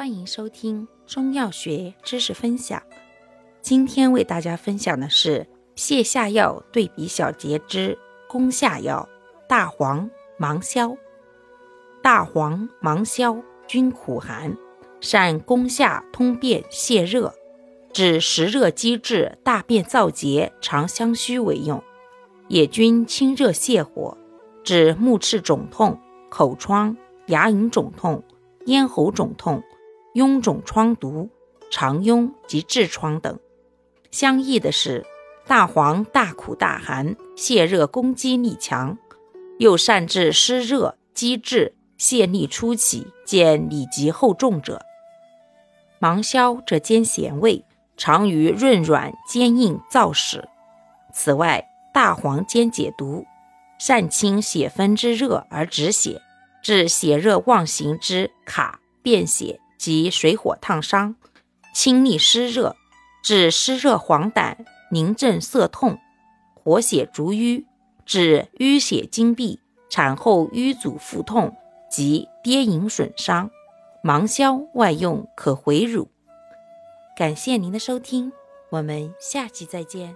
欢迎收听中药学知识分享。今天为大家分享的是泻下药对比小节之攻下药大黄、芒硝。大黄、芒硝均苦寒，善攻下通便泻热，治实热积滞、大便燥结、肠相虚为用。也均清热泻火，治目赤肿痛、口疮、牙龈肿痛、咽喉肿痛。痈肿疮毒、肠痈及痔疮等。相异的是，大黄大苦大寒，泻热攻击力强，又善治湿热积滞、泻痢初起见里急后重者。芒硝则兼咸味，常于润软坚硬燥屎。此外，大黄兼解毒，善清血分之热而止血，治血热妄行之卡便血。及水火烫伤，清利湿热，治湿热黄疸、凝症涩痛、活血逐瘀，治淤血经闭、产后瘀阻腹痛及跌饮损伤。芒硝外用可回乳。感谢您的收听，我们下期再见。